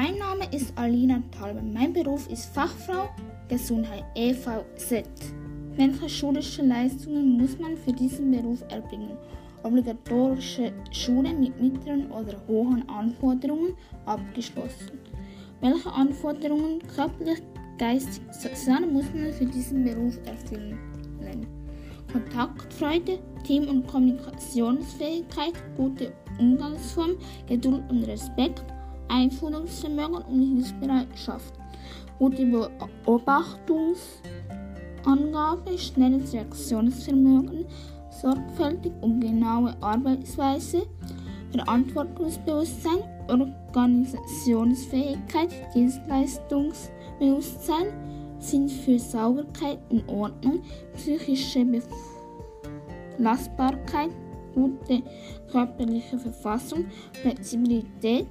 Mein Name ist Alina Talbe. Mein Beruf ist Fachfrau Gesundheit EVZ. Welche schulische Leistungen muss man für diesen Beruf erbringen? Obligatorische Schule mit mittleren oder hohen Anforderungen abgeschlossen. Welche Anforderungen körperlich, geistig, sozial muss man für diesen Beruf erfüllen? Kontaktfreude, Team- und Kommunikationsfähigkeit, gute Umgangsform, Geduld und Respekt, Einfühlungsvermögen und Hilfsbereitschaft, gute Beobachtungsangabe, schnelles Reaktionsvermögen, sorgfältig und genaue Arbeitsweise, Verantwortungsbewusstsein, Organisationsfähigkeit, Dienstleistungsbewusstsein, Sinn für Sauberkeit und Ordnung, psychische Belastbarkeit, gute körperliche Verfassung, Flexibilität,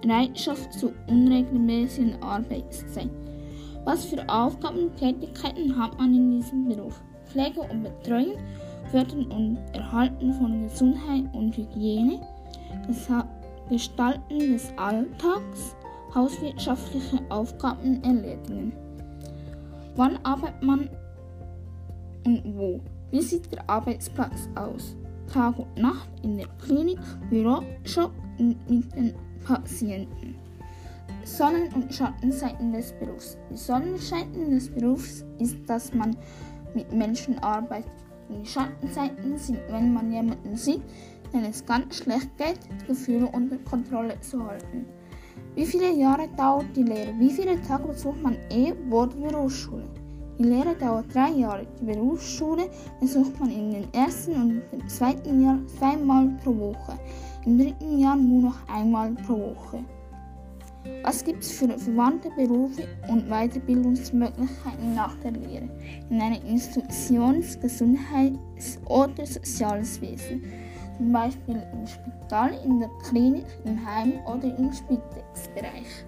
Bereitschaft zu unregelmäßigen Arbeitszeit. Was für Aufgaben und Tätigkeiten hat man in diesem Beruf? Pflege und Betreuung, Fördern und Erhalten von Gesundheit und Hygiene, Gestalten des Alltags, hauswirtschaftliche Aufgaben erledigen. Wann arbeitet man und wo? Wie sieht der Arbeitsplatz aus? Tag und Nacht in der Klinik, Büro, Shop mit den Patienten. Sonnen- und Schattenseiten des Berufs. Die Sonnenseiten des Berufs ist, dass man mit Menschen arbeitet. Die Schattenseiten sind, wenn man jemanden sieht, den es ganz schlecht geht, Gefühle unter Kontrolle zu halten. Wie viele Jahre dauert die Lehre? Wie viele Tage besucht man E- oder Berufsschule? Die Lehre dauert drei Jahre. Die Berufsschule besucht man in den ersten und dem zweiten Jahr zweimal pro Woche, im dritten Jahr nur noch einmal pro Woche. Was gibt es für verwandte Berufe und Weiterbildungsmöglichkeiten nach der Lehre in einer Institution, Gesundheits- oder Soziales Wesen? Zum Beispiel im Spital, in der Klinik, im Heim oder im Spitexbereich.